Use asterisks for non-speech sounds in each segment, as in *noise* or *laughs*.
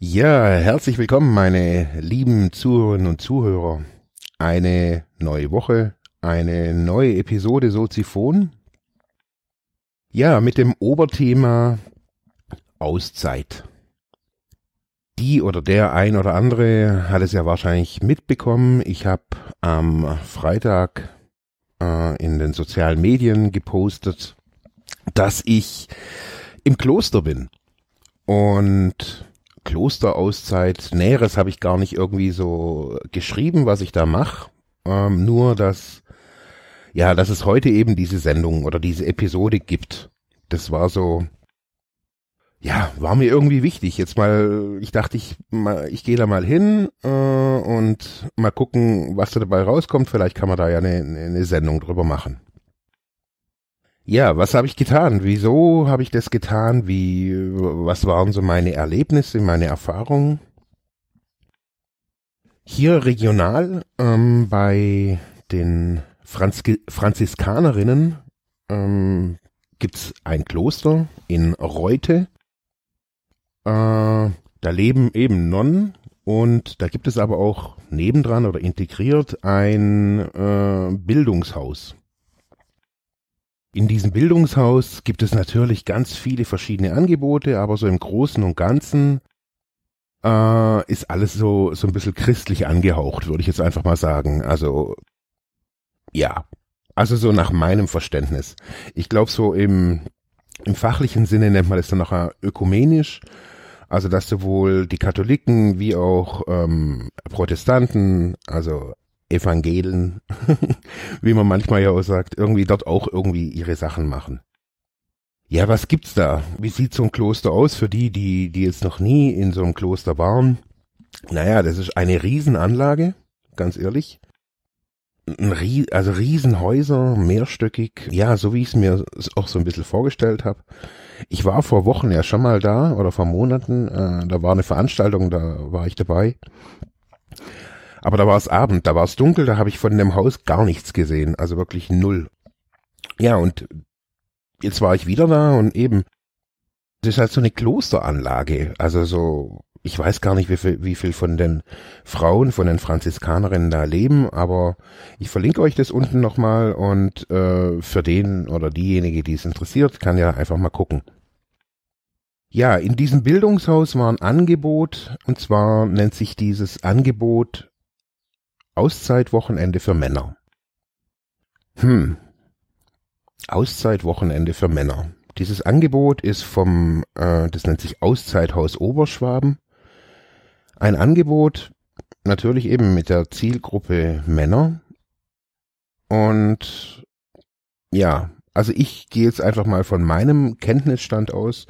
Ja, herzlich willkommen, meine lieben Zuhörerinnen und Zuhörer. Eine neue Woche, eine neue Episode Soziphon. Ja, mit dem Oberthema Auszeit. Die oder der ein oder andere hat es ja wahrscheinlich mitbekommen. Ich habe am Freitag äh, in den sozialen Medien gepostet, dass ich im Kloster bin. Und Klosterauszeit. Näheres habe ich gar nicht irgendwie so geschrieben, was ich da mache. Ähm, nur, dass, ja, dass es heute eben diese Sendung oder diese Episode gibt. Das war so, ja, war mir irgendwie wichtig. Jetzt mal, ich dachte, ich, ich gehe da mal hin äh, und mal gucken, was da dabei rauskommt. Vielleicht kann man da ja eine, eine Sendung drüber machen. Ja, was habe ich getan? Wieso habe ich das getan? Wie, was waren so meine Erlebnisse, meine Erfahrungen? Hier regional ähm, bei den Franzki Franziskanerinnen ähm, gibt's ein Kloster in Reute. Äh, da leben eben Nonnen und da gibt es aber auch nebendran oder integriert ein äh, Bildungshaus. In diesem Bildungshaus gibt es natürlich ganz viele verschiedene Angebote, aber so im Großen und Ganzen äh, ist alles so, so ein bisschen christlich angehaucht, würde ich jetzt einfach mal sagen. Also, ja. Also so nach meinem Verständnis. Ich glaube, so im, im fachlichen Sinne nennt man das dann nachher ökumenisch. Also dass sowohl die Katholiken wie auch ähm, Protestanten, also Evangelen, *laughs* wie man manchmal ja auch sagt, irgendwie dort auch irgendwie ihre Sachen machen. Ja, was gibt's da? Wie sieht so ein Kloster aus für die, die, die jetzt noch nie in so einem Kloster waren? Naja, das ist eine Riesenanlage, ganz ehrlich. Ein Rie also Riesenhäuser, mehrstöckig, ja, so wie ich es mir auch so ein bisschen vorgestellt habe. Ich war vor Wochen ja schon mal da oder vor Monaten, äh, da war eine Veranstaltung, da war ich dabei. Aber da war es Abend, da war es dunkel, da habe ich von dem Haus gar nichts gesehen, also wirklich null. Ja, und jetzt war ich wieder da und eben, das ist halt so eine Klosteranlage, also so, ich weiß gar nicht, wie viel, wie viel von den Frauen, von den Franziskanerinnen da leben, aber ich verlinke euch das unten nochmal und äh, für den oder diejenige, die es interessiert, kann ja einfach mal gucken. Ja, in diesem Bildungshaus war ein Angebot, und zwar nennt sich dieses Angebot Auszeitwochenende für Männer. Hm. Auszeitwochenende für Männer. Dieses Angebot ist vom, äh, das nennt sich Auszeithaus Oberschwaben. Ein Angebot, natürlich eben mit der Zielgruppe Männer. Und ja, also ich gehe jetzt einfach mal von meinem Kenntnisstand aus.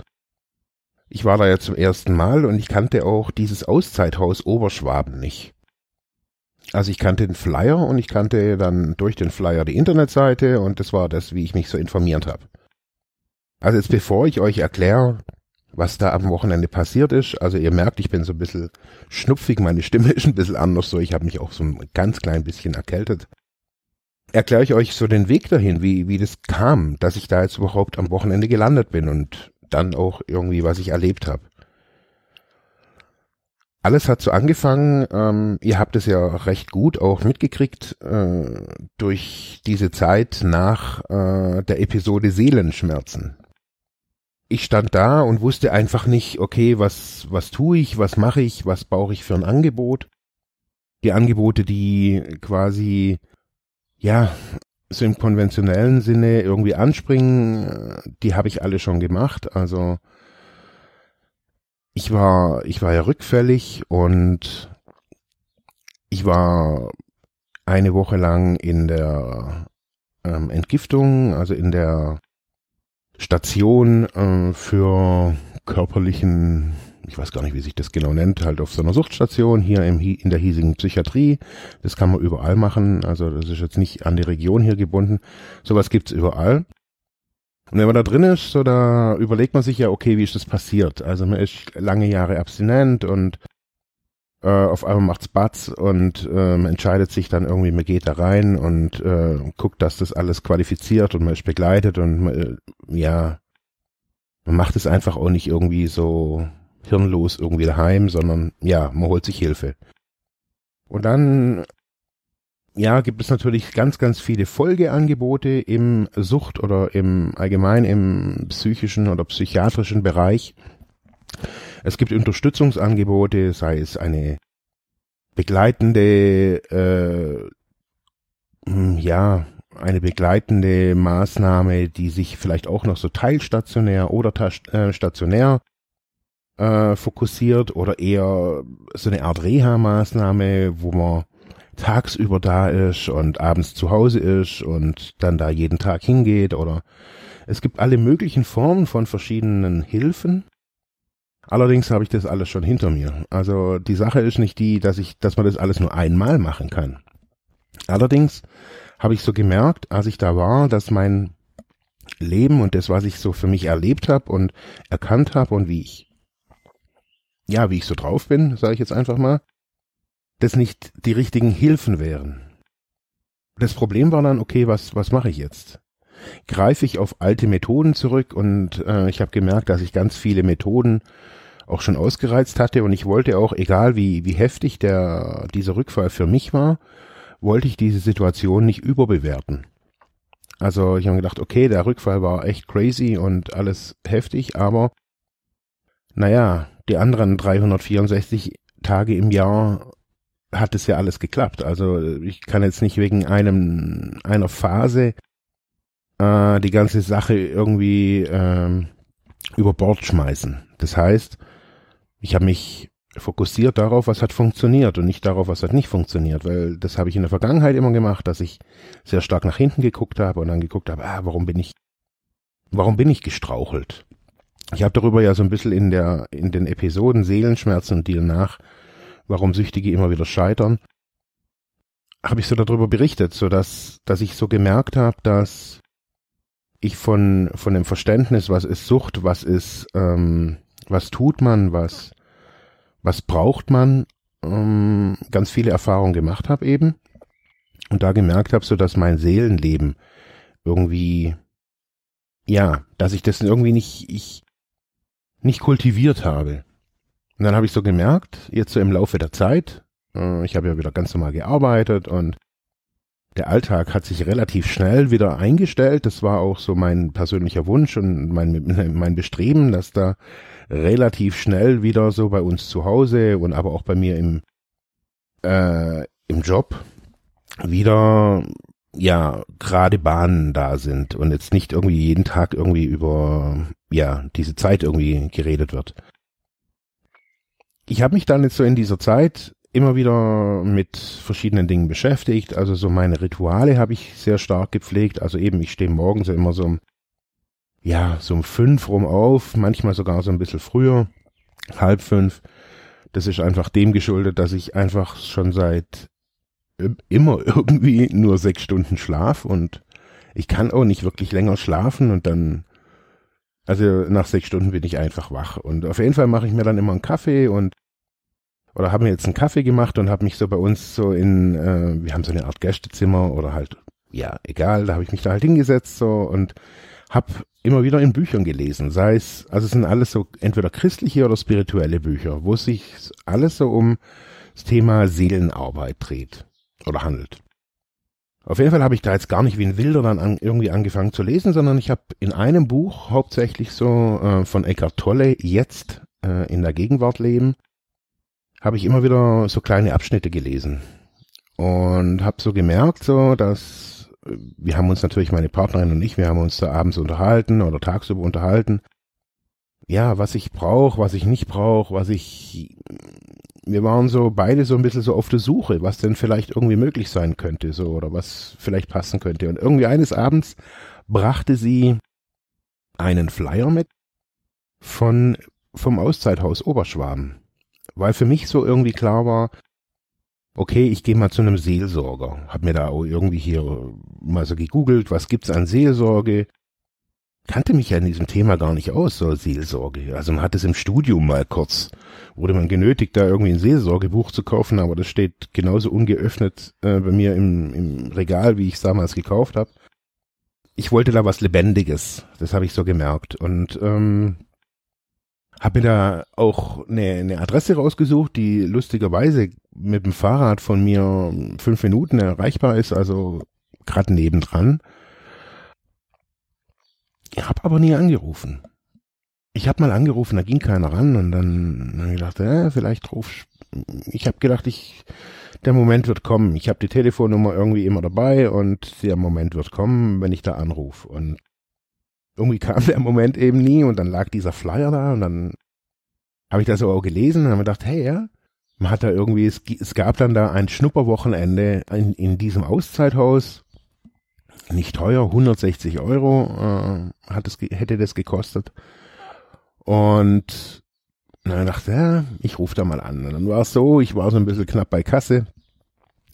Ich war da ja zum ersten Mal und ich kannte auch dieses Auszeithaus Oberschwaben nicht. Also ich kannte den Flyer und ich kannte dann durch den Flyer die Internetseite und das war das, wie ich mich so informiert habe. Also jetzt bevor ich euch erkläre, was da am Wochenende passiert ist, also ihr merkt, ich bin so ein bisschen schnupfig, meine Stimme *laughs* ist ein bisschen anders so, ich habe mich auch so ein ganz klein bisschen erkältet. Erkläre ich euch so den Weg dahin, wie, wie das kam, dass ich da jetzt überhaupt am Wochenende gelandet bin und dann auch irgendwie, was ich erlebt habe alles hat so angefangen, ähm, ihr habt es ja recht gut auch mitgekriegt, äh, durch diese Zeit nach äh, der Episode Seelenschmerzen. Ich stand da und wusste einfach nicht, okay, was, was tue ich, was mache ich, was brauche ich für ein Angebot. Die Angebote, die quasi, ja, so im konventionellen Sinne irgendwie anspringen, äh, die habe ich alle schon gemacht. Also ich war, ich war ja rückfällig und ich war eine Woche lang in der ähm, Entgiftung, also in der Station äh, für körperlichen ich weiß gar nicht, wie sich das genau nennt, halt auf so einer Suchtstation hier im, in der hiesigen Psychiatrie. Das kann man überall machen. Also das ist jetzt nicht an die Region hier gebunden. Sowas gibt's überall. Und wenn man da drin ist, so da überlegt man sich ja, okay, wie ist das passiert? Also man ist lange Jahre abstinent und äh, auf einmal macht's Batz und äh, man entscheidet sich dann irgendwie, man geht da rein und äh, guckt, dass das alles qualifiziert und man ist begleitet und man, äh, ja, man macht es einfach auch nicht irgendwie so hirnlos irgendwie daheim, sondern ja, man holt sich Hilfe. Und dann ja, gibt es natürlich ganz, ganz viele Folgeangebote im Sucht oder im allgemein im psychischen oder psychiatrischen Bereich. Es gibt Unterstützungsangebote, sei es eine begleitende, äh, hm, ja, eine begleitende Maßnahme, die sich vielleicht auch noch so teilstationär oder äh, stationär äh, fokussiert oder eher so eine Art Reha-Maßnahme, wo man tagsüber da ist und abends zu Hause ist und dann da jeden Tag hingeht oder es gibt alle möglichen Formen von verschiedenen Hilfen. Allerdings habe ich das alles schon hinter mir. Also die Sache ist nicht die, dass ich, dass man das alles nur einmal machen kann. Allerdings habe ich so gemerkt, als ich da war, dass mein Leben und das, was ich so für mich erlebt habe und erkannt habe und wie ich, ja, wie ich so drauf bin, sage ich jetzt einfach mal, das nicht die richtigen Hilfen wären. Das Problem war dann, okay, was, was mache ich jetzt? Greife ich auf alte Methoden zurück und äh, ich habe gemerkt, dass ich ganz viele Methoden auch schon ausgereizt hatte und ich wollte auch, egal wie, wie heftig der, dieser Rückfall für mich war, wollte ich diese Situation nicht überbewerten. Also ich habe gedacht, okay, der Rückfall war echt crazy und alles heftig, aber naja, die anderen 364 Tage im Jahr hat es ja alles geklappt. Also ich kann jetzt nicht wegen einem einer Phase äh, die ganze Sache irgendwie ähm, über Bord schmeißen. Das heißt, ich habe mich fokussiert darauf, was hat funktioniert und nicht darauf, was hat nicht funktioniert, weil das habe ich in der Vergangenheit immer gemacht, dass ich sehr stark nach hinten geguckt habe und dann geguckt habe, ah, warum bin ich, warum bin ich gestrauchelt? Ich habe darüber ja so ein bisschen in der in den Episoden Seelenschmerzen und die danach warum Süchtige immer wieder scheitern, habe ich so darüber berichtet, so dass, dass ich so gemerkt habe, dass ich von, von dem Verständnis, was ist Sucht, was ist, ähm, was tut man, was, was braucht man, ähm, ganz viele Erfahrungen gemacht habe eben und da gemerkt habe, so dass mein Seelenleben irgendwie, ja, dass ich das irgendwie nicht, ich, nicht kultiviert habe. Und dann habe ich so gemerkt, jetzt so im Laufe der Zeit, äh, ich habe ja wieder ganz normal gearbeitet und der Alltag hat sich relativ schnell wieder eingestellt. Das war auch so mein persönlicher Wunsch und mein, *laughs* mein Bestreben, dass da relativ schnell wieder so bei uns zu Hause und aber auch bei mir im, äh, im Job wieder ja gerade Bahnen da sind und jetzt nicht irgendwie jeden Tag irgendwie über ja diese Zeit irgendwie geredet wird ich habe mich dann jetzt so in dieser Zeit immer wieder mit verschiedenen Dingen beschäftigt. Also so meine Rituale habe ich sehr stark gepflegt. Also eben, ich stehe morgens immer so um, ja, so um fünf rum auf, manchmal sogar so ein bisschen früher, halb fünf. Das ist einfach dem geschuldet, dass ich einfach schon seit immer *laughs* irgendwie nur sechs Stunden schlaf und ich kann auch nicht wirklich länger schlafen und dann also nach sechs Stunden bin ich einfach wach. Und auf jeden Fall mache ich mir dann immer einen Kaffee und oder habe mir jetzt einen Kaffee gemacht und habe mich so bei uns so in, äh, wir haben so eine Art Gästezimmer oder halt, ja, egal, da habe ich mich da halt hingesetzt so und habe immer wieder in Büchern gelesen, sei es, also es sind alles so entweder christliche oder spirituelle Bücher, wo sich alles so um das Thema Seelenarbeit dreht oder handelt. Auf jeden Fall habe ich da jetzt gar nicht wie ein Wilder dann an, irgendwie angefangen zu lesen, sondern ich habe in einem Buch hauptsächlich so äh, von Eckhart Tolle jetzt äh, in der Gegenwart leben, habe ich immer wieder so kleine Abschnitte gelesen und habe so gemerkt, so dass äh, wir haben uns natürlich meine Partnerin und ich, wir haben uns da abends unterhalten oder tagsüber unterhalten. Ja, was ich brauche, was ich nicht brauche, was ich wir waren so beide so ein bisschen so auf der Suche, was denn vielleicht irgendwie möglich sein könnte, so oder was vielleicht passen könnte. Und irgendwie eines Abends brachte sie einen Flyer mit von vom Auszeithaus Oberschwaben. Weil für mich so irgendwie klar war, okay, ich gehe mal zu einem Seelsorger. Hab mir da auch irgendwie hier mal so gegoogelt, was gibt's an Seelsorge? Kannte mich ja in diesem Thema gar nicht aus, so Seelsorge. Also man hat es im Studium mal kurz, wurde man genötigt, da irgendwie ein Seelsorgebuch zu kaufen, aber das steht genauso ungeöffnet äh, bei mir im, im Regal, wie ich es damals gekauft habe. Ich wollte da was Lebendiges, das habe ich so gemerkt. Und ähm, habe mir da auch eine, eine Adresse rausgesucht, die lustigerweise mit dem Fahrrad von mir fünf Minuten erreichbar ist, also gerade nebendran. Ich habe aber nie angerufen. Ich habe mal angerufen, da ging keiner ran und dann ich gedacht, äh, vielleicht ruf ich habe gedacht, ich der Moment wird kommen. Ich habe die Telefonnummer irgendwie immer dabei und der Moment wird kommen, wenn ich da anrufe und irgendwie kam *laughs* der Moment eben nie und dann lag dieser Flyer da und dann habe ich das auch gelesen und habe gedacht, hey, ja, man hat da irgendwie, es, es gab dann da ein Schnupperwochenende in, in diesem Auszeithaus, nicht teuer, 160 Euro äh, hat es, hätte das gekostet. Und dann dachte ja, ich rufe da mal an. Und dann war es so, ich war so ein bisschen knapp bei Kasse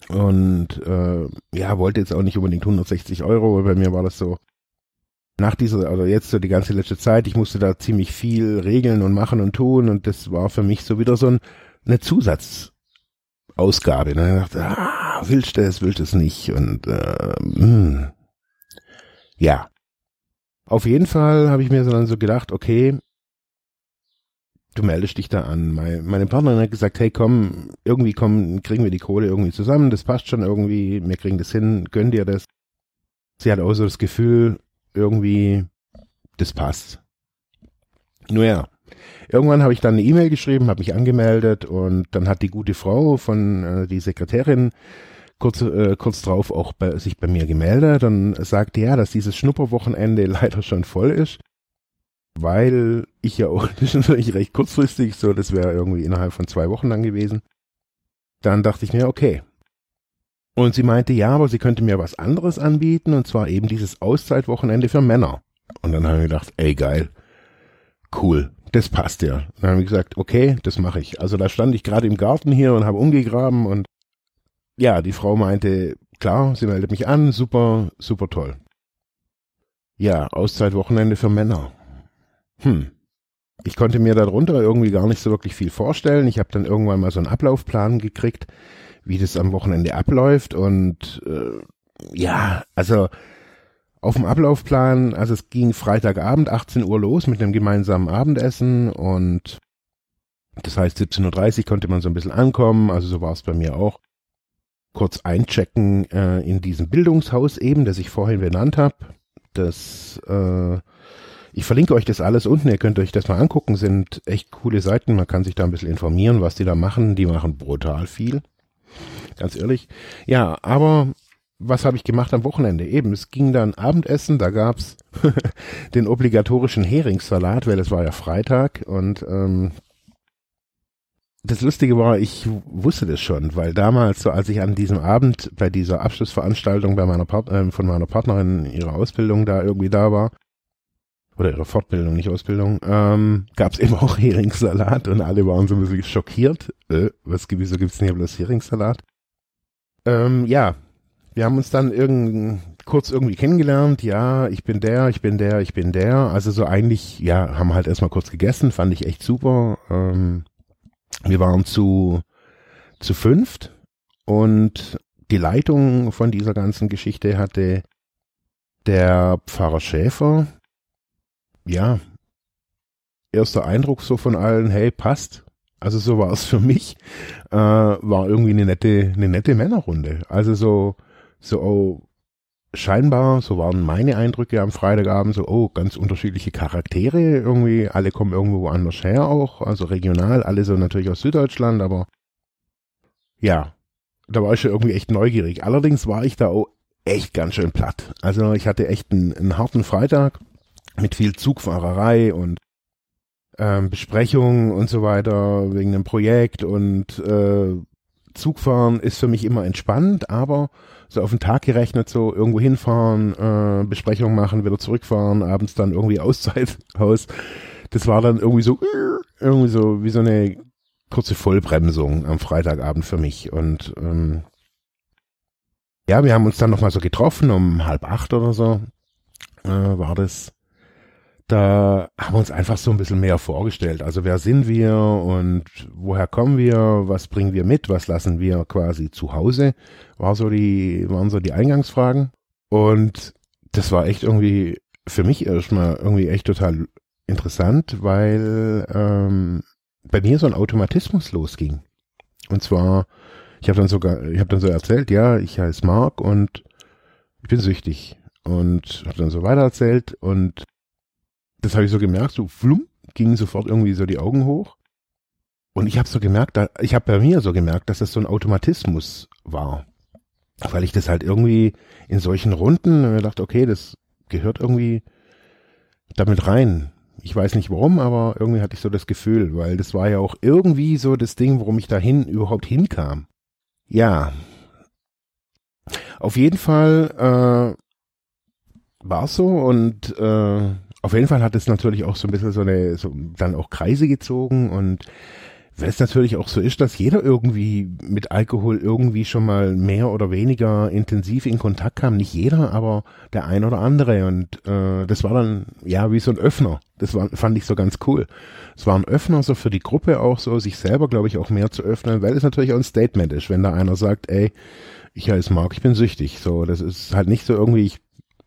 und äh, ja, wollte jetzt auch nicht unbedingt 160 Euro, weil bei mir war das so, nach dieser, also jetzt so die ganze letzte Zeit, ich musste da ziemlich viel regeln und machen und tun und das war für mich so wieder so ein, eine Zusatzausgabe. Ne? Ich dachte, ah, willst du es, willst du es nicht und äh, mh. Ja. Auf jeden Fall habe ich mir dann so gedacht, okay, du meldest dich da an. Meine, meine Partnerin hat gesagt, hey komm, irgendwie kommen, kriegen wir die Kohle irgendwie zusammen, das passt schon irgendwie, wir kriegen das hin, gönn dir das. Sie hat auch so das Gefühl, irgendwie, das passt. Nur ja, irgendwann habe ich dann eine E-Mail geschrieben, habe mich angemeldet und dann hat die gute Frau von äh, die Sekretärin kurz, äh, kurz drauf auch bei, sich bei mir gemeldet und sagte ja, dass dieses Schnupperwochenende *laughs* leider schon voll ist, weil ich ja *laughs* auch, das ist natürlich recht kurzfristig, so das wäre irgendwie innerhalb von zwei Wochen dann gewesen. Dann dachte ich mir, okay, und sie meinte, ja, aber sie könnte mir was anderes anbieten, und zwar eben dieses Auszeitwochenende für Männer. Und dann habe ich gedacht, ey, geil, cool, das passt ja. Dann habe ich gesagt, okay, das mache ich. Also da stand ich gerade im Garten hier und habe umgegraben und ja, die Frau meinte, klar, sie meldet mich an, super, super toll. Ja, Auszeitwochenende für Männer. Hm. Ich konnte mir darunter irgendwie gar nicht so wirklich viel vorstellen. Ich habe dann irgendwann mal so einen Ablaufplan gekriegt wie das am Wochenende abläuft und äh, ja, also auf dem Ablaufplan, also es ging Freitagabend 18 Uhr los mit einem gemeinsamen Abendessen und das heißt 17.30 Uhr konnte man so ein bisschen ankommen, also so war es bei mir auch. Kurz einchecken äh, in diesem Bildungshaus eben, das ich vorhin benannt habe. Das äh, ich verlinke euch das alles unten, ihr könnt euch das mal angucken, sind echt coole Seiten, man kann sich da ein bisschen informieren, was die da machen. Die machen brutal viel ganz ehrlich. Ja, aber was habe ich gemacht am Wochenende? Eben, es ging dann Abendessen, da gab's *laughs* den obligatorischen Heringssalat, weil es war ja Freitag und ähm, das Lustige war, ich wusste das schon, weil damals, so als ich an diesem Abend bei dieser Abschlussveranstaltung bei meiner Part äh, von meiner Partnerin ihrer Ausbildung da irgendwie da war, oder ihre Fortbildung, nicht Ausbildung, ähm, gab es eben auch Heringssalat und alle waren so ein bisschen schockiert. Äh, was, wieso gibt's denn hier bloß Heringssalat? Ähm, ja, wir haben uns dann irgend, kurz irgendwie kennengelernt. Ja, ich bin der, ich bin der, ich bin der. Also so eigentlich, ja, haben halt erstmal kurz gegessen, fand ich echt super. Ähm, wir waren zu, zu fünft und die Leitung von dieser ganzen Geschichte hatte der Pfarrer Schäfer, ja, erster Eindruck so von allen, hey, passt. Also so war es für mich, äh, war irgendwie eine nette, eine nette Männerrunde. Also so, so oh, scheinbar, so waren meine Eindrücke am Freitagabend, so, oh, ganz unterschiedliche Charaktere irgendwie, alle kommen irgendwo anders her auch, also regional, alle so natürlich aus Süddeutschland, aber ja, da war ich schon irgendwie echt neugierig. Allerdings war ich da auch echt ganz schön platt. Also ich hatte echt einen, einen harten Freitag mit viel Zugfahrerei und ähm, Besprechungen und so weiter wegen einem Projekt und äh, Zugfahren ist für mich immer entspannt, aber so auf den Tag gerechnet, so irgendwo hinfahren, äh, Besprechungen machen, wieder zurückfahren, abends dann irgendwie *laughs* Auszeithaus, das war dann irgendwie so, irgendwie so wie so eine kurze Vollbremsung am Freitagabend für mich. Und ähm, ja, wir haben uns dann nochmal so getroffen, um halb acht oder so äh, war das. Da haben wir uns einfach so ein bisschen mehr vorgestellt. Also wer sind wir und woher kommen wir, was bringen wir mit, was lassen wir quasi zu Hause, war so die, waren so die Eingangsfragen. Und das war echt irgendwie für mich erstmal irgendwie echt total interessant, weil ähm, bei mir so ein Automatismus losging. Und zwar, ich habe dann sogar, ich habe dann so erzählt, ja, ich heiße Mark und ich bin süchtig und habe dann so weiter erzählt und das habe ich so gemerkt, so flum, gingen sofort irgendwie so die Augen hoch und ich habe so gemerkt, da, ich habe bei mir so gemerkt, dass das so ein Automatismus war, weil ich das halt irgendwie in solchen Runden mir dachte, okay, das gehört irgendwie damit rein ich weiß nicht warum, aber irgendwie hatte ich so das Gefühl, weil das war ja auch irgendwie so das Ding, warum ich dahin überhaupt hinkam. Ja. Auf jeden Fall äh, war es so und äh, auf jeden Fall hat es natürlich auch so ein bisschen so eine, so dann auch Kreise gezogen und weil es natürlich auch so ist, dass jeder irgendwie mit Alkohol irgendwie schon mal mehr oder weniger intensiv in Kontakt kam. Nicht jeder, aber der ein oder andere. Und äh, das war dann ja wie so ein Öffner. Das war, fand ich so ganz cool. Es war ein Öffner so für die Gruppe auch so, sich selber, glaube ich, auch mehr zu öffnen, weil es natürlich auch ein Statement ist, wenn da einer sagt, ey, ich heiße Mark, ich bin süchtig. So, das ist halt nicht so irgendwie, ich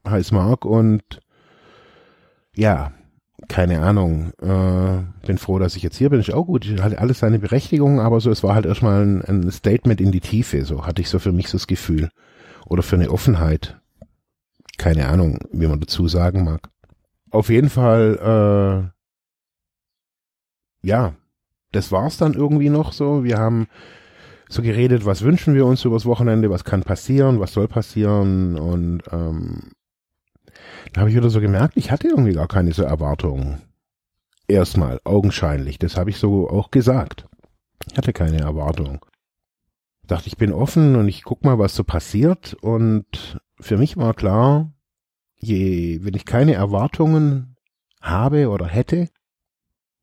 heiße Mark und ja, keine Ahnung, äh, bin froh, dass ich jetzt hier bin. Ist auch gut, hat alles seine Berechtigung, aber so, es war halt erstmal ein, ein Statement in die Tiefe, so hatte ich so für mich so das Gefühl. Oder für eine Offenheit. Keine Ahnung, wie man dazu sagen mag. Auf jeden Fall, äh, ja, das war's dann irgendwie noch so. Wir haben so geredet, was wünschen wir uns übers Wochenende, was kann passieren, was soll passieren und ähm, da habe ich wieder so gemerkt, ich hatte irgendwie gar keine so Erwartungen. Erstmal, augenscheinlich, das habe ich so auch gesagt. Ich hatte keine Erwartungen. Dachte, ich bin offen und ich guck mal, was so passiert. Und für mich war klar, je, wenn ich keine Erwartungen habe oder hätte,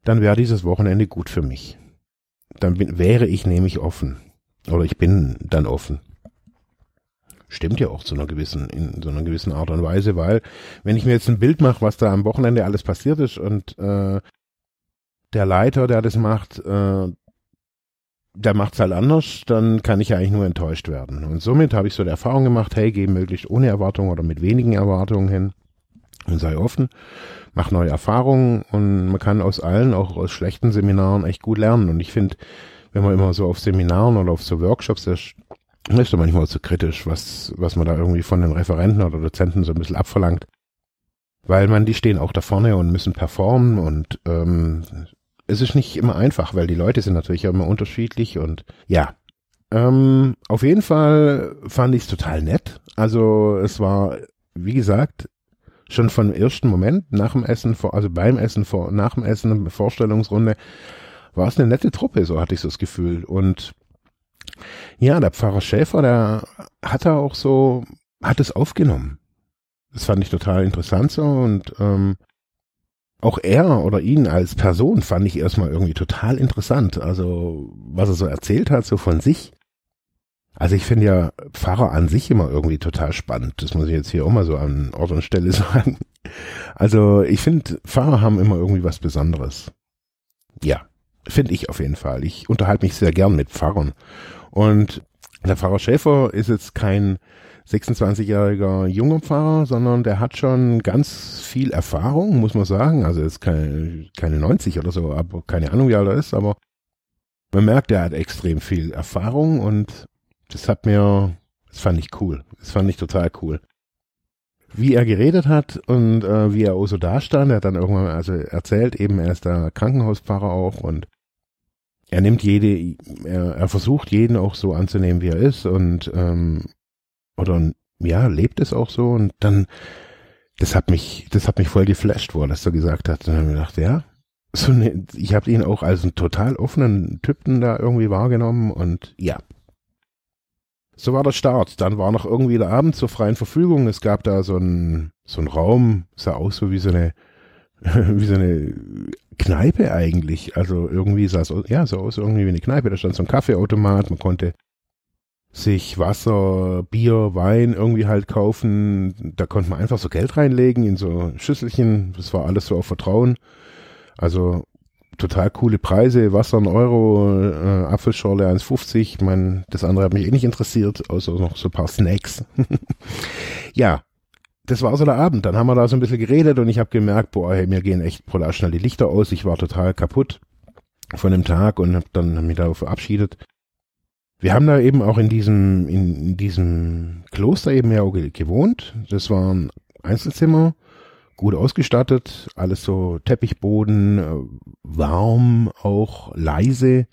dann wäre dieses Wochenende gut für mich. Dann bin, wäre ich nämlich offen. Oder ich bin dann offen. Stimmt ja auch zu einer gewissen, in so einer gewissen Art und Weise, weil wenn ich mir jetzt ein Bild mache, was da am Wochenende alles passiert ist und äh, der Leiter, der das macht, äh, der macht's halt anders, dann kann ich ja eigentlich nur enttäuscht werden. Und somit habe ich so die Erfahrung gemacht, hey, geh möglichst ohne Erwartungen oder mit wenigen Erwartungen hin und sei offen, mach neue Erfahrungen und man kann aus allen, auch aus schlechten Seminaren, echt gut lernen. Und ich finde, wenn man immer so auf Seminaren oder auf so Workshops ist doch manchmal zu kritisch, was, was man da irgendwie von den Referenten oder Dozenten so ein bisschen abverlangt. Weil man, die stehen auch da vorne und müssen performen und ähm, es ist nicht immer einfach, weil die Leute sind natürlich immer unterschiedlich und ja. Ähm, auf jeden Fall fand ich es total nett. Also es war, wie gesagt, schon von ersten Moment nach dem Essen, vor, also beim Essen, vor, nach dem Essen, Vorstellungsrunde, war es eine nette Truppe, so hatte ich so das Gefühl. Und ja, der Pfarrer Schäfer, der hat da auch so, hat es aufgenommen. Das fand ich total interessant so und ähm, auch er oder ihn als Person fand ich erstmal irgendwie total interessant. Also, was er so erzählt hat, so von sich. Also ich finde ja Pfarrer an sich immer irgendwie total spannend. Das muss ich jetzt hier auch mal so an Ort und Stelle *laughs* sagen. Also ich finde, Pfarrer haben immer irgendwie was Besonderes. Ja, finde ich auf jeden Fall. Ich unterhalte mich sehr gern mit Pfarrern. Und der Pfarrer Schäfer ist jetzt kein 26-jähriger junger Pfarrer, sondern der hat schon ganz viel Erfahrung, muss man sagen. Also ist keine, keine 90 oder so, aber keine Ahnung, wie alt er ist, aber man merkt, er hat extrem viel Erfahrung und das hat mir, das fand ich cool. Das fand ich total cool. Wie er geredet hat und äh, wie er auch so da stand, er hat dann irgendwann also erzählt, eben er ist der Krankenhauspfarrer auch und er nimmt jede, er, er versucht jeden auch so anzunehmen, wie er ist und ähm, oder ja, lebt es auch so und dann, das hat mich, das hat mich voll geflasht, wo er das so gesagt hat. Und dann habe ich gedacht, ja, so ne, ich habe ihn auch als einen total offenen Typen da irgendwie wahrgenommen und ja. So war der Start. Dann war noch irgendwie der Abend zur freien Verfügung. Es gab da so einen so einen Raum, sah aus so wie so eine *laughs* wie so eine Kneipe eigentlich. Also irgendwie sah es ja, so aus irgendwie wie eine Kneipe. Da stand so ein Kaffeeautomat, man konnte sich Wasser, Bier, Wein irgendwie halt kaufen. Da konnte man einfach so Geld reinlegen in so Schüsselchen. Das war alles so auf Vertrauen. Also total coole Preise. Wasser ein Euro, äh, Apfelschorle 1,50. Ich meine, das andere hat mich eh nicht interessiert, außer noch so ein paar Snacks. *laughs* ja, das war so der Abend. Dann haben wir da so ein bisschen geredet und ich habe gemerkt, boah, hey, mir gehen echt brutal schnell die Lichter aus. Ich war total kaputt von dem Tag und habe dann mich da verabschiedet. Wir haben da eben auch in diesem, in diesem Kloster eben ja auch gewohnt. Das war ein Einzelzimmer, gut ausgestattet, alles so Teppichboden, äh, warm, auch leise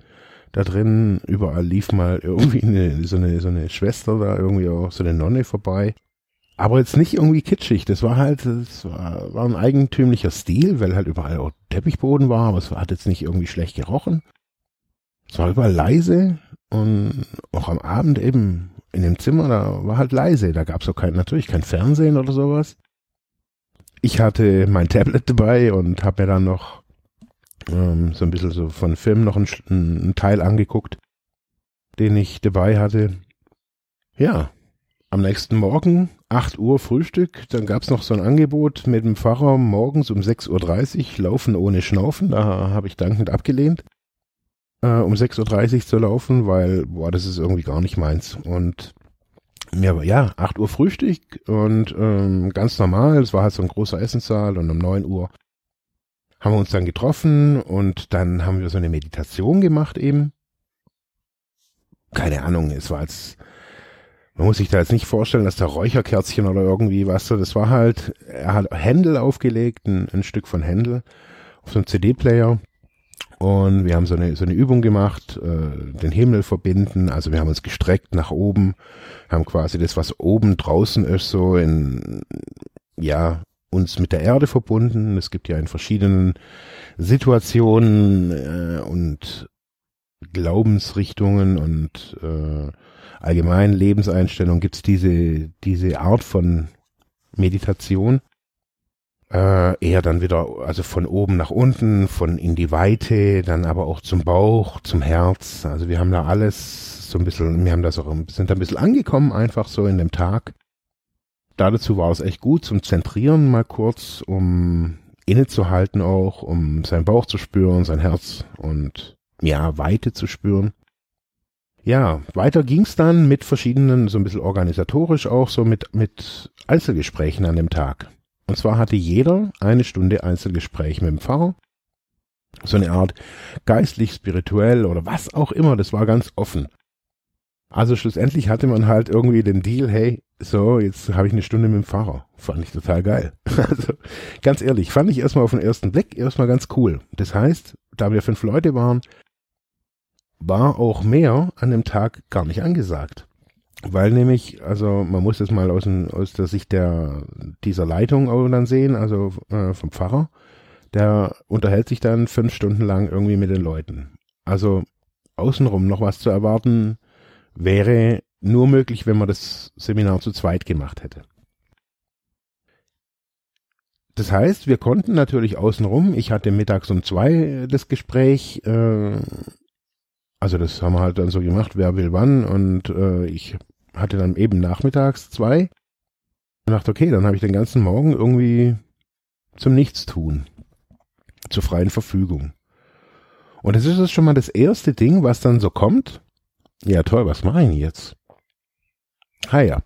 da drin. Überall lief mal *laughs* irgendwie eine, so eine, so eine Schwester da, irgendwie auch so eine Nonne vorbei. Aber jetzt nicht irgendwie kitschig. Das war halt, das war, war ein eigentümlicher Stil, weil halt überall auch Teppichboden war, aber es hat jetzt nicht irgendwie schlecht gerochen. Es war überall leise, und auch am Abend eben in dem Zimmer, da war halt leise. Da gab es auch kein, natürlich kein Fernsehen oder sowas. Ich hatte mein Tablet dabei und habe mir dann noch ähm, so ein bisschen so von Film noch einen, einen Teil angeguckt, den ich dabei hatte. Ja, am nächsten Morgen, 8 Uhr Frühstück, dann gab es noch so ein Angebot mit dem Pfarrer. Morgens um 6.30 Uhr, Laufen ohne Schnaufen, da habe ich dankend abgelehnt. Äh, um 6.30 Uhr zu laufen, weil, boah, das ist irgendwie gar nicht meins. Und war, ja, 8 Uhr Frühstück und ähm, ganz normal, es war halt so ein großer Essenssaal und um 9 Uhr haben wir uns dann getroffen und dann haben wir so eine Meditation gemacht eben. Keine Ahnung, es war jetzt, man muss sich da jetzt nicht vorstellen, dass da Räucherkerzchen oder irgendwie was so, das war halt, er hat Händel aufgelegt, ein, ein Stück von Händel auf so einem CD-Player und wir haben so eine, so eine Übung gemacht, äh, den Himmel verbinden. Also wir haben uns gestreckt nach oben, haben quasi das, was oben draußen ist, so in, ja, uns mit der Erde verbunden. Es gibt ja in verschiedenen Situationen äh, und Glaubensrichtungen und äh, allgemeinen Lebenseinstellungen gibt es diese, diese Art von Meditation äh, eher dann wieder, also von oben nach unten, von in die Weite, dann aber auch zum Bauch, zum Herz. Also wir haben da alles so ein bisschen, wir haben das auch, sind da ein bisschen angekommen, einfach so in dem Tag. Dazu war es echt gut zum Zentrieren mal kurz, um innezuhalten auch, um seinen Bauch zu spüren, sein Herz und ja, Weite zu spüren. Ja, weiter ging's dann mit verschiedenen, so ein bisschen organisatorisch auch, so mit, mit Einzelgesprächen an dem Tag. Und zwar hatte jeder eine Stunde Einzelgespräch mit dem Pfarrer. So eine Art geistlich, spirituell oder was auch immer. Das war ganz offen. Also schlussendlich hatte man halt irgendwie den Deal, hey, so, jetzt habe ich eine Stunde mit dem Pfarrer. Fand ich total geil. *laughs* Also ganz ehrlich, fand ich erstmal auf den ersten Blick erstmal ganz cool. Das heißt, da wir fünf Leute waren, war auch mehr an dem Tag gar nicht angesagt. Weil nämlich, also man muss das mal aus, dem, aus der Sicht der dieser Leitung auch dann sehen, also äh, vom Pfarrer, der unterhält sich dann fünf Stunden lang irgendwie mit den Leuten. Also außenrum noch was zu erwarten, wäre nur möglich, wenn man das Seminar zu zweit gemacht hätte. Das heißt, wir konnten natürlich außenrum, ich hatte mittags um zwei das Gespräch, äh, also das haben wir halt dann so gemacht, wer will wann und äh, ich hatte dann eben nachmittags zwei und dachte, okay, dann habe ich den ganzen Morgen irgendwie zum Nichtstun, zur freien Verfügung. Und das ist jetzt schon mal das erste Ding, was dann so kommt. Ja, toll, was mache ich jetzt? Ah ja.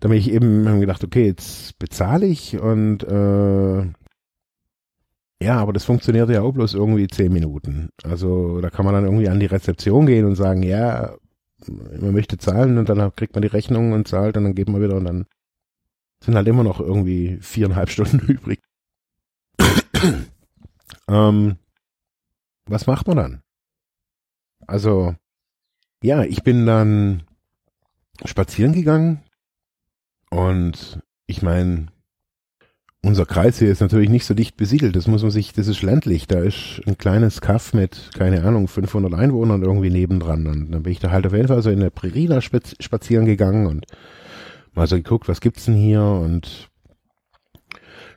Da bin ich eben gedacht, okay, jetzt bezahle ich und äh, ja, aber das funktioniert ja auch bloß irgendwie zehn Minuten. Also da kann man dann irgendwie an die Rezeption gehen und sagen, ja, man möchte zahlen und dann kriegt man die Rechnung und zahlt und dann geht man wieder und dann sind halt immer noch irgendwie viereinhalb *laughs* Stunden übrig. ähm, was macht man dann? Also, ja, ich bin dann spazieren gegangen und ich meine, unser Kreis hier ist natürlich nicht so dicht besiedelt. Das muss man sich, das ist ländlich. Da ist ein kleines Kaff mit, keine Ahnung, 500 Einwohnern irgendwie nebendran. Und dann bin ich da halt auf jeden Fall so in der Prärie da spazieren gegangen und mal so geguckt, was gibt's denn hier und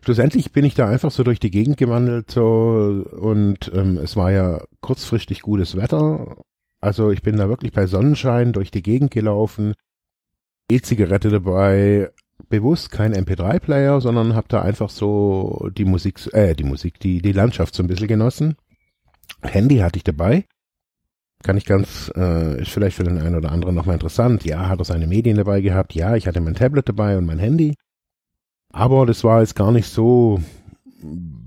schlussendlich bin ich da einfach so durch die Gegend gewandelt so und ähm, es war ja kurzfristig gutes Wetter. Also ich bin da wirklich bei Sonnenschein durch die Gegend gelaufen, E-Zigarette dabei, bewusst kein MP3-Player, sondern habe da einfach so die Musik, äh, die Musik, die, die Landschaft so ein bisschen genossen. Handy hatte ich dabei. Kann ich ganz, äh, ist vielleicht für den einen oder anderen nochmal interessant. Ja, hat er seine Medien dabei gehabt. Ja, ich hatte mein Tablet dabei und mein Handy. Aber das war jetzt gar nicht so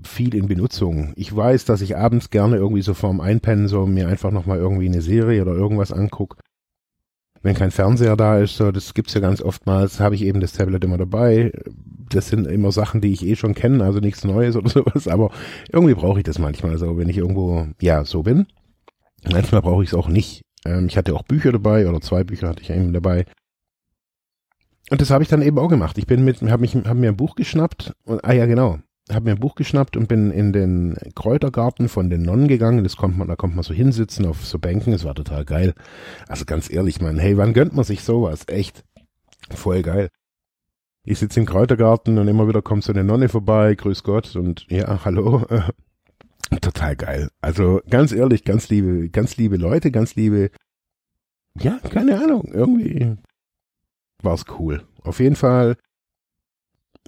viel in Benutzung. Ich weiß, dass ich abends gerne irgendwie so vorm Einpennen so mir einfach nochmal irgendwie eine Serie oder irgendwas angucke. Wenn kein Fernseher da ist, so, das gibt's ja ganz oftmals, habe ich eben das Tablet immer dabei. Das sind immer Sachen, die ich eh schon kenne, also nichts Neues *laughs* oder sowas, aber irgendwie brauche ich das manchmal so, wenn ich irgendwo, ja, so bin. Manchmal brauche ich es auch nicht. Ähm, ich hatte auch Bücher dabei oder zwei Bücher hatte ich eben dabei. Und das habe ich dann eben auch gemacht. Ich bin mit, habe mich, habe mir ein Buch geschnappt und, ah ja genau, habe mir ein Buch geschnappt und bin in den Kräutergarten von den Nonnen gegangen. Das kommt man, da kommt man so hinsitzen auf so Bänken. Es war total geil. Also ganz ehrlich, man, hey, wann gönnt man sich sowas? Echt voll geil. Ich sitze im Kräutergarten und immer wieder kommt so eine Nonne vorbei, grüß Gott und ja, hallo. *laughs* Total geil. Also ganz ehrlich, ganz liebe, ganz liebe Leute, ganz liebe, ja, keine Ahnung, irgendwie war's cool. Auf jeden Fall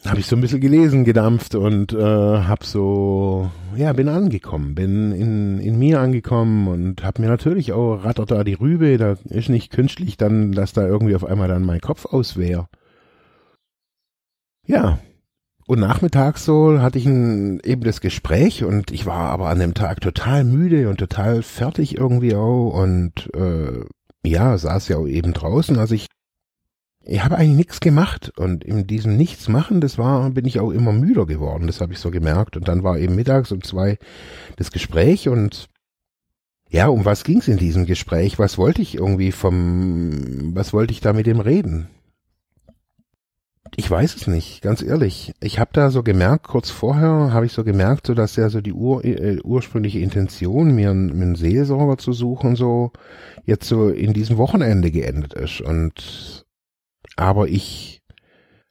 habe ich so ein bisschen gelesen, gedampft und äh, hab so, ja, bin angekommen, bin in, in mir angekommen und hab mir natürlich auch rattert da die Rübe, da ist nicht künstlich dann, dass da irgendwie auf einmal dann mein Kopf aus wäre. Ja, und nachmittags so hatte ich ein, eben das Gespräch und ich war aber an dem Tag total müde und total fertig irgendwie auch und äh, ja, saß ja auch eben draußen. Also ich ich habe eigentlich nichts gemacht und in diesem Nichts machen, das war, bin ich auch immer müder geworden, das habe ich so gemerkt. Und dann war eben mittags um zwei das Gespräch und ja, um was ging es in diesem Gespräch? Was wollte ich irgendwie vom, was wollte ich da mit dem reden? Ich weiß es nicht, ganz ehrlich. Ich habe da so gemerkt, kurz vorher habe ich so gemerkt, so dass ja so die ur, äh, ursprüngliche Intention, mir einen, einen Seelsorger zu suchen, so jetzt so in diesem Wochenende geendet ist. Und aber ich,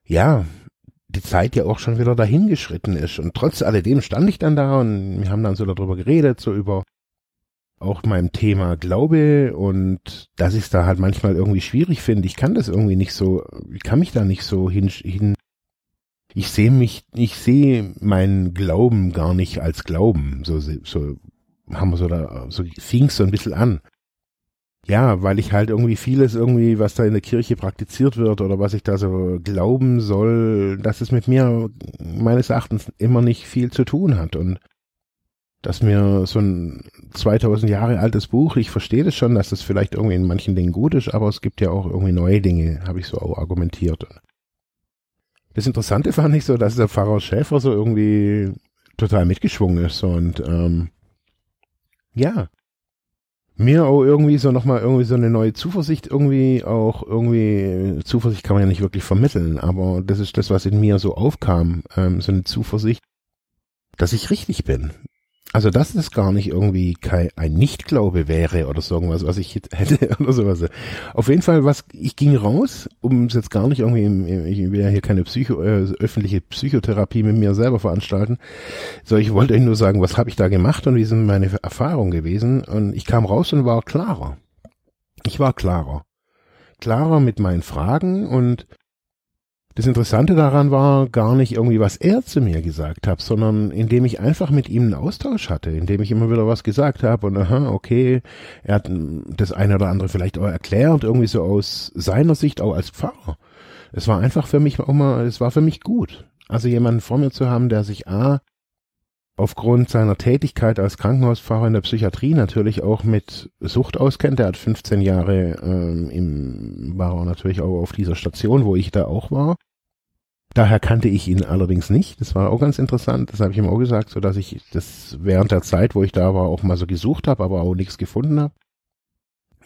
ja, die Zeit ja auch schon wieder dahingeschritten ist. Und trotz alledem stand ich dann da und wir haben dann so darüber geredet, so über auch meinem Thema Glaube und dass ich es da halt manchmal irgendwie schwierig finde. Ich kann das irgendwie nicht so, ich kann mich da nicht so hin, hin ich sehe mich, ich sehe meinen Glauben gar nicht als Glauben. So, so haben wir so da, so fing so ein bisschen an. Ja, weil ich halt irgendwie vieles irgendwie, was da in der Kirche praktiziert wird oder was ich da so glauben soll, dass es mit mir meines Erachtens immer nicht viel zu tun hat und dass mir so ein 2000 Jahre altes Buch, ich verstehe das schon, dass das vielleicht irgendwie in manchen Dingen gut ist, aber es gibt ja auch irgendwie neue Dinge, habe ich so auch argumentiert. Das Interessante fand ich so, dass der Pfarrer Schäfer so irgendwie total mitgeschwungen ist und ähm, ja, mir auch irgendwie so nochmal irgendwie so eine neue Zuversicht irgendwie auch irgendwie, Zuversicht kann man ja nicht wirklich vermitteln, aber das ist das, was in mir so aufkam, ähm, so eine Zuversicht, dass ich richtig bin. Also dass es gar nicht irgendwie kein, ein Nichtglaube wäre oder so irgendwas, was ich *laughs* hätte oder sowas. Auf jeden Fall, was ich ging raus, um es jetzt gar nicht irgendwie, im, ich will ja hier keine Psycho, äh, öffentliche Psychotherapie mit mir selber veranstalten, so ich wollte euch nur sagen, was habe ich da gemacht und wie sind meine Erfahrungen gewesen und ich kam raus und war klarer. Ich war klarer. Klarer mit meinen Fragen und das Interessante daran war gar nicht irgendwie, was er zu mir gesagt hat, sondern indem ich einfach mit ihm einen Austausch hatte, indem ich immer wieder was gesagt habe und aha, okay, er hat das eine oder andere vielleicht auch erklärt, irgendwie so aus seiner Sicht auch als Pfarrer. Es war einfach für mich auch mal, es war für mich gut. Also jemanden vor mir zu haben, der sich A, aufgrund seiner Tätigkeit als Krankenhauspfarrer in der Psychiatrie natürlich auch mit Sucht auskennt. Er hat 15 Jahre ähm, im, war er natürlich auch auf dieser Station, wo ich da auch war. Daher kannte ich ihn allerdings nicht. Das war auch ganz interessant. Das habe ich ihm auch gesagt, so dass ich das während der Zeit, wo ich da war, auch mal so gesucht habe, aber auch nichts gefunden habe.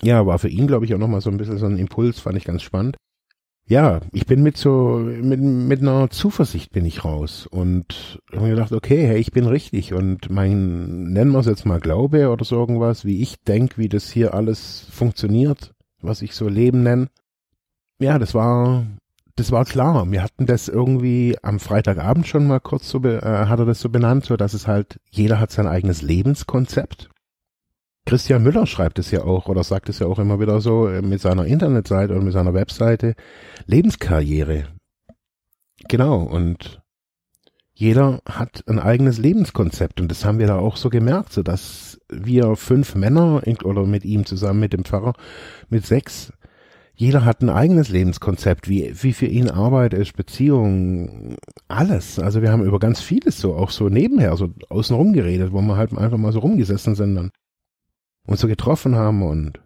Ja, war für ihn, glaube ich, auch nochmal so ein bisschen so ein Impuls, fand ich ganz spannend. Ja, ich bin mit so, mit, mit einer Zuversicht bin ich raus und habe mir gedacht, okay, hey, ich bin richtig und mein, nennen wir es jetzt mal Glaube oder so irgendwas, wie ich denke, wie das hier alles funktioniert, was ich so Leben nenne. Ja, das war das war klar. Wir hatten das irgendwie am Freitagabend schon mal kurz so, äh, hat er das so benannt, so dass es halt, jeder hat sein eigenes Lebenskonzept. Christian Müller schreibt es ja auch oder sagt es ja auch immer wieder so äh, mit seiner Internetseite oder mit seiner Webseite. Lebenskarriere. Genau. Und jeder hat ein eigenes Lebenskonzept und das haben wir da auch so gemerkt, so dass wir fünf Männer oder mit ihm zusammen mit dem Pfarrer mit sechs jeder hat ein eigenes Lebenskonzept, wie, wie für ihn Arbeit ist, Beziehung, alles. Also wir haben über ganz vieles so, auch so nebenher, so außenrum geredet, wo wir halt einfach mal so rumgesessen sind und uns so getroffen haben und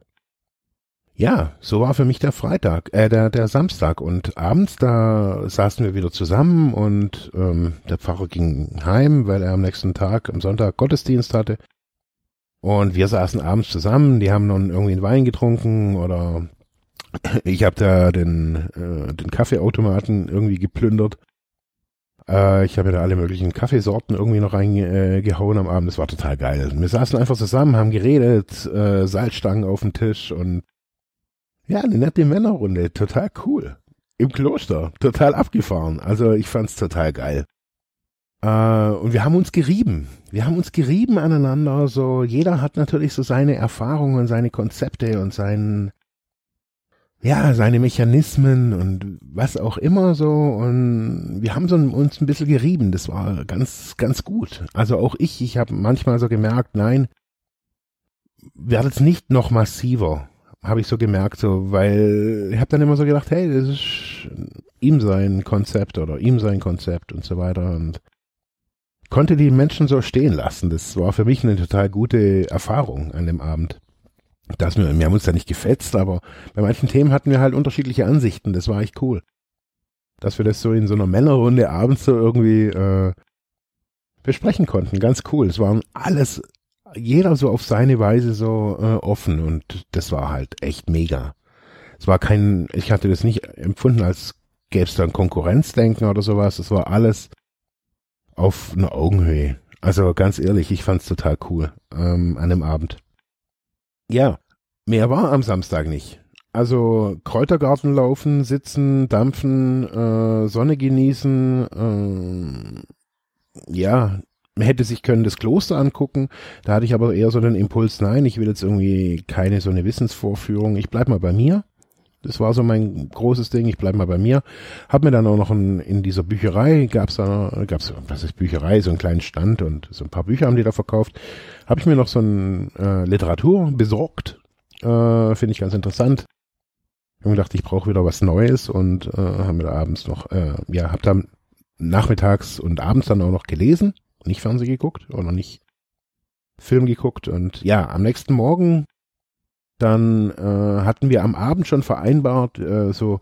ja, so war für mich der Freitag, äh, der, der Samstag und abends da saßen wir wieder zusammen und ähm, der Pfarrer ging heim, weil er am nächsten Tag, am Sonntag Gottesdienst hatte. Und wir saßen abends zusammen, die haben dann irgendwie einen Wein getrunken oder ich habe da den, äh, den Kaffeeautomaten irgendwie geplündert. Äh, ich habe da alle möglichen Kaffeesorten irgendwie noch reingehauen am Abend. Das war total geil. Wir saßen einfach zusammen, haben geredet, äh, Salzstangen auf dem Tisch und ja, eine nette Männerrunde, total cool. Im Kloster, total abgefahren. Also ich fand's total geil. Äh, und wir haben uns gerieben. Wir haben uns gerieben aneinander. So jeder hat natürlich so seine Erfahrungen, seine Konzepte und seinen ja, seine Mechanismen und was auch immer so. Und wir haben so uns ein bisschen gerieben. Das war ganz, ganz gut. Also auch ich, ich habe manchmal so gemerkt, nein, werdet nicht noch massiver habe ich so gemerkt, so, weil ich habe dann immer so gedacht, hey, das ist ihm sein Konzept oder ihm sein Konzept und so weiter und konnte die Menschen so stehen lassen. Das war für mich eine total gute Erfahrung an dem Abend. Dass wir, haben uns da nicht gefetzt, aber bei manchen Themen hatten wir halt unterschiedliche Ansichten. Das war echt cool. Dass wir das so in so einer Männerrunde abends so irgendwie äh, besprechen konnten. Ganz cool. Es waren alles jeder so auf seine Weise so äh, offen und das war halt echt mega. Es war kein, ich hatte das nicht empfunden, als gäbe es dann Konkurrenzdenken oder sowas. Es war alles auf einer Augenhöhe. Also ganz ehrlich, ich fand's total cool ähm, an dem Abend. Ja, mehr war am Samstag nicht. Also Kräutergarten laufen, sitzen, dampfen, äh, Sonne genießen, äh, ja, hätte sich können das Kloster angucken. Da hatte ich aber eher so den Impuls, nein, ich will jetzt irgendwie keine so eine Wissensvorführung. Ich bleib mal bei mir. Das war so mein großes Ding. Ich bleib mal bei mir. Hab mir dann auch noch ein, in dieser Bücherei gab's da gab's was ist Bücherei, so einen kleinen Stand und so ein paar Bücher haben die da verkauft. Habe ich mir noch so ein äh, Literatur besorgt. Äh, Finde ich ganz interessant. Ich habe gedacht, ich brauche wieder was Neues und äh, haben mir da abends noch, äh, ja, hab dann nachmittags und abends dann auch noch gelesen nicht Fernsehen geguckt oder nicht Film geguckt und ja, am nächsten Morgen dann äh, hatten wir am Abend schon vereinbart, äh, so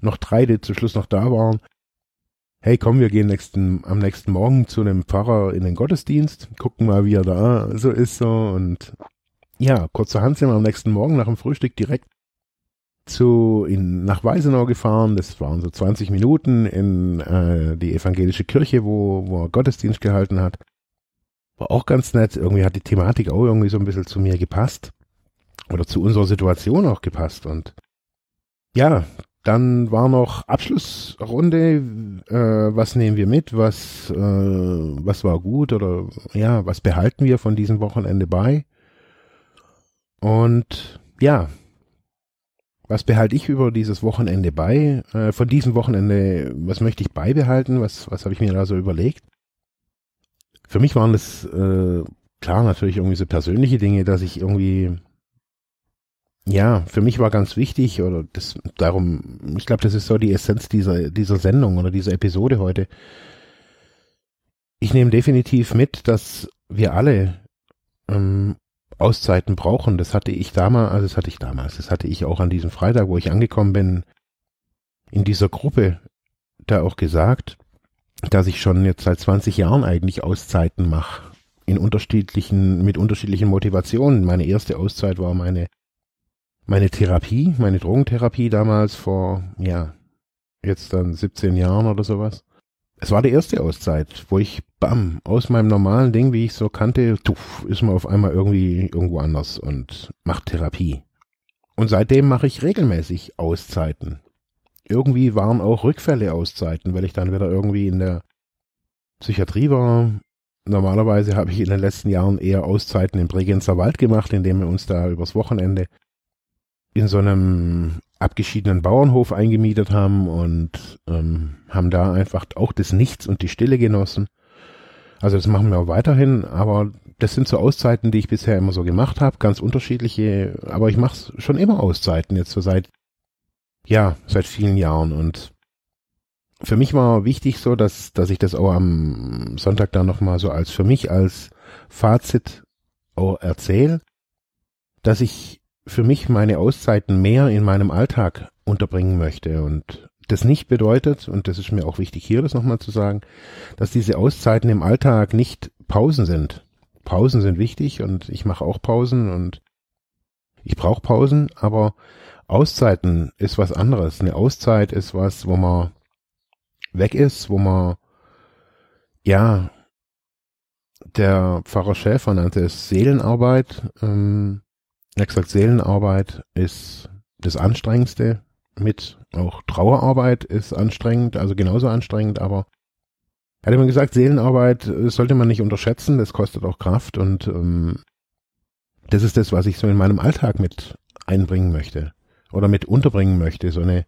noch drei, die zum Schluss noch da waren. Hey, komm, wir gehen nächsten, am nächsten Morgen zu einem Pfarrer in den Gottesdienst, gucken mal, wie er da so ist so und ja, kurzerhand sind wir am nächsten Morgen nach dem Frühstück direkt zu in, nach Weisenau gefahren. Das waren so 20 Minuten in äh, die evangelische Kirche, wo, wo er Gottesdienst gehalten hat. War auch ganz nett. Irgendwie hat die Thematik auch irgendwie so ein bisschen zu mir gepasst. Oder zu unserer Situation auch gepasst. Und ja, dann war noch Abschlussrunde. Äh, was nehmen wir mit? Was, äh, was war gut? Oder ja, was behalten wir von diesem Wochenende bei? Und ja, was behalte ich über dieses Wochenende bei? Äh, von diesem Wochenende, was möchte ich beibehalten? Was, was habe ich mir da so überlegt? Für mich waren das äh, klar natürlich irgendwie so persönliche Dinge, dass ich irgendwie ja, für mich war ganz wichtig oder das darum, ich glaube, das ist so die Essenz dieser dieser Sendung oder dieser Episode heute. Ich nehme definitiv mit, dass wir alle ähm, Auszeiten brauchen. Das hatte ich damals, also das hatte ich damals, das hatte ich auch an diesem Freitag, wo ich angekommen bin, in dieser Gruppe da auch gesagt, dass ich schon jetzt seit 20 Jahren eigentlich Auszeiten mache. In unterschiedlichen, mit unterschiedlichen Motivationen. Meine erste Auszeit war meine, meine Therapie, meine Drogentherapie damals vor, ja, jetzt dann 17 Jahren oder sowas es war die erste Auszeit, wo ich, bam, aus meinem normalen Ding, wie ich so kannte, tuff, ist man auf einmal irgendwie irgendwo anders und macht Therapie. Und seitdem mache ich regelmäßig Auszeiten. irgendwie waren auch Rückfälle Auszeiten, weil ich dann wieder irgendwie in der Psychiatrie war. Normalerweise habe ich in den letzten Jahren eher Auszeiten im Bregenzer Wald gemacht, indem wir uns da übers Wochenende in so einem abgeschiedenen Bauernhof eingemietet haben und ähm, haben da einfach auch das Nichts und die Stille genossen. Also das machen wir auch weiterhin, aber das sind so Auszeiten, die ich bisher immer so gemacht habe, ganz unterschiedliche, aber ich mache schon immer Auszeiten, jetzt so seit, ja, seit vielen Jahren und für mich war wichtig so, dass, dass ich das auch am Sonntag dann nochmal so als für mich als Fazit auch erzähle, dass ich für mich meine Auszeiten mehr in meinem Alltag unterbringen möchte und das nicht bedeutet, und das ist mir auch wichtig hier das nochmal zu sagen, dass diese Auszeiten im Alltag nicht Pausen sind. Pausen sind wichtig und ich mache auch Pausen und ich brauche Pausen, aber Auszeiten ist was anderes. Eine Auszeit ist was, wo man weg ist, wo man ja der Pfarrer Schäfer nannte es Seelenarbeit. Ähm, er hat gesagt, Seelenarbeit ist das Anstrengendste mit. Auch Trauerarbeit ist anstrengend, also genauso anstrengend, aber er hat immer gesagt, Seelenarbeit äh, sollte man nicht unterschätzen, das kostet auch Kraft und ähm, das ist das, was ich so in meinem Alltag mit einbringen möchte oder mit unterbringen möchte, so eine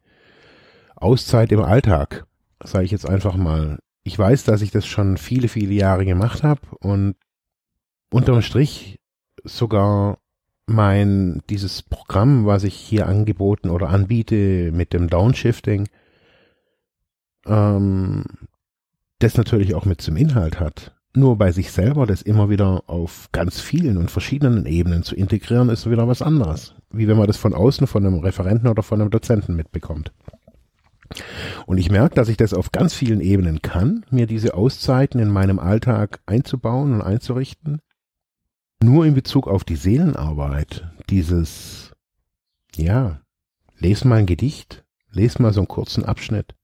Auszeit im Alltag, sage ich jetzt einfach mal. Ich weiß, dass ich das schon viele, viele Jahre gemacht habe und unterm Strich sogar mein, dieses Programm, was ich hier angeboten oder anbiete mit dem Downshifting, ähm, das natürlich auch mit zum Inhalt hat. Nur bei sich selber das immer wieder auf ganz vielen und verschiedenen Ebenen zu integrieren, ist wieder was anderes. Wie wenn man das von außen von einem Referenten oder von einem Dozenten mitbekommt. Und ich merke, dass ich das auf ganz vielen Ebenen kann, mir diese Auszeiten in meinem Alltag einzubauen und einzurichten nur in Bezug auf die Seelenarbeit, dieses, ja, les mal ein Gedicht, les mal so einen kurzen Abschnitt.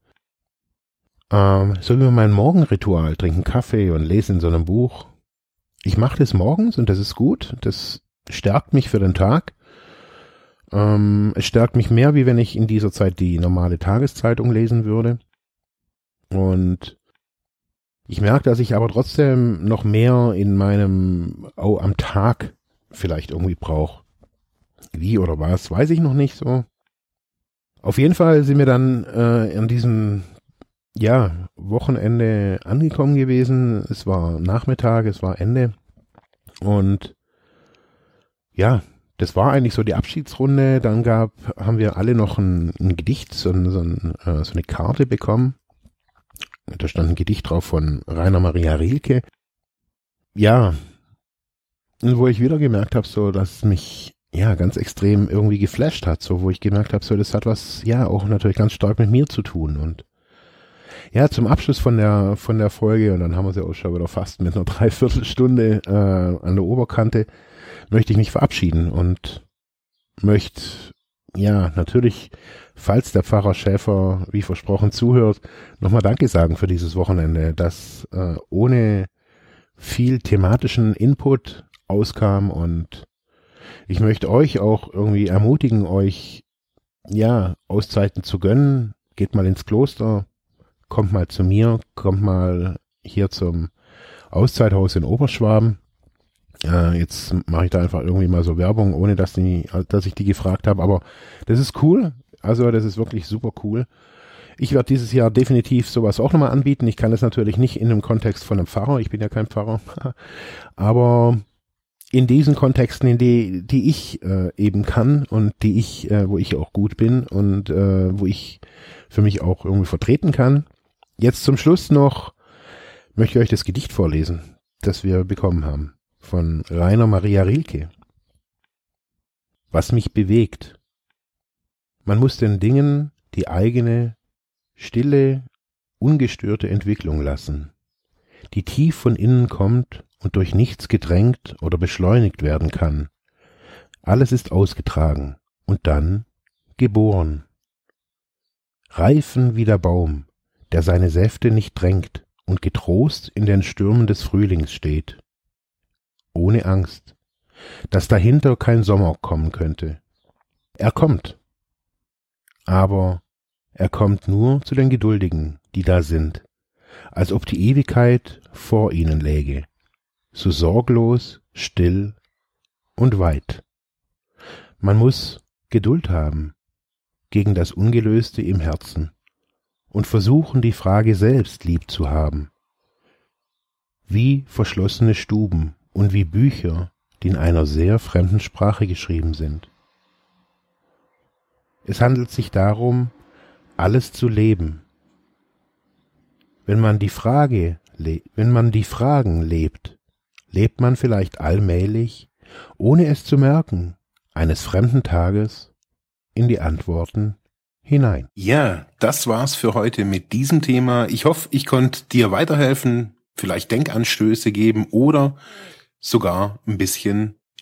Ähm, sollen wir mein Morgenritual, trinken Kaffee und lesen in so einem Buch. Ich mache das morgens und das ist gut, das stärkt mich für den Tag. Ähm, es stärkt mich mehr, wie wenn ich in dieser Zeit die normale Tageszeitung lesen würde. Und ich merke, dass ich aber trotzdem noch mehr in meinem, oh, am Tag vielleicht irgendwie brauche. Wie oder was, weiß ich noch nicht so. Auf jeden Fall sind wir dann äh, an diesem ja, Wochenende angekommen gewesen. Es war Nachmittag, es war Ende. Und ja, das war eigentlich so die Abschiedsrunde. Dann gab, haben wir alle noch ein, ein Gedicht, so, so, äh, so eine Karte bekommen da stand ein Gedicht drauf von Rainer Maria Rilke. Ja, wo ich wieder gemerkt habe, so, dass mich ja ganz extrem irgendwie geflasht hat, so wo ich gemerkt habe, so das hat was ja auch natürlich ganz stark mit mir zu tun und ja, zum Abschluss von der von der Folge und dann haben wir sie auch schon wieder fast mit einer *laughs* Dreiviertelstunde äh, an der Oberkante möchte ich mich verabschieden und möchte ja natürlich falls der Pfarrer Schäfer, wie versprochen, zuhört, nochmal Danke sagen für dieses Wochenende, das äh, ohne viel thematischen Input auskam und ich möchte euch auch irgendwie ermutigen, euch ja Auszeiten zu gönnen. Geht mal ins Kloster, kommt mal zu mir, kommt mal hier zum Auszeithaus in Oberschwaben. Äh, jetzt mache ich da einfach irgendwie mal so Werbung, ohne dass, die, dass ich die gefragt habe. Aber das ist cool. Also das ist wirklich super cool. Ich werde dieses Jahr definitiv sowas auch nochmal anbieten. Ich kann es natürlich nicht in dem Kontext von einem Pfarrer, ich bin ja kein Pfarrer, *laughs* aber in diesen Kontexten, in die, die ich äh, eben kann und die ich, äh, wo ich auch gut bin und äh, wo ich für mich auch irgendwie vertreten kann. Jetzt zum Schluss noch möchte ich euch das Gedicht vorlesen, das wir bekommen haben von Rainer Maria Rilke. Was mich bewegt, man muss den Dingen die eigene, stille, ungestörte Entwicklung lassen, die tief von innen kommt und durch nichts gedrängt oder beschleunigt werden kann. Alles ist ausgetragen und dann geboren. Reifen wie der Baum, der seine Säfte nicht drängt und getrost in den Stürmen des Frühlings steht. Ohne Angst, dass dahinter kein Sommer kommen könnte. Er kommt, aber Er kommt nur zu den Geduldigen, die da sind, als ob die Ewigkeit vor ihnen läge, so sorglos, still und weit. Man muss Geduld haben gegen das Ungelöste im Herzen und versuchen, die Frage selbst lieb zu haben. Wie verschlossene Stuben und wie Bücher, die in einer sehr fremden Sprache geschrieben sind. Es handelt sich darum, alles zu leben. Wenn man die Frage, wenn man die Fragen lebt, lebt man vielleicht allmählich, ohne es zu merken, eines fremden Tages in die Antworten hinein. Ja, das war's für heute mit diesem Thema. Ich hoffe, ich konnte dir weiterhelfen, vielleicht Denkanstöße geben oder sogar ein bisschen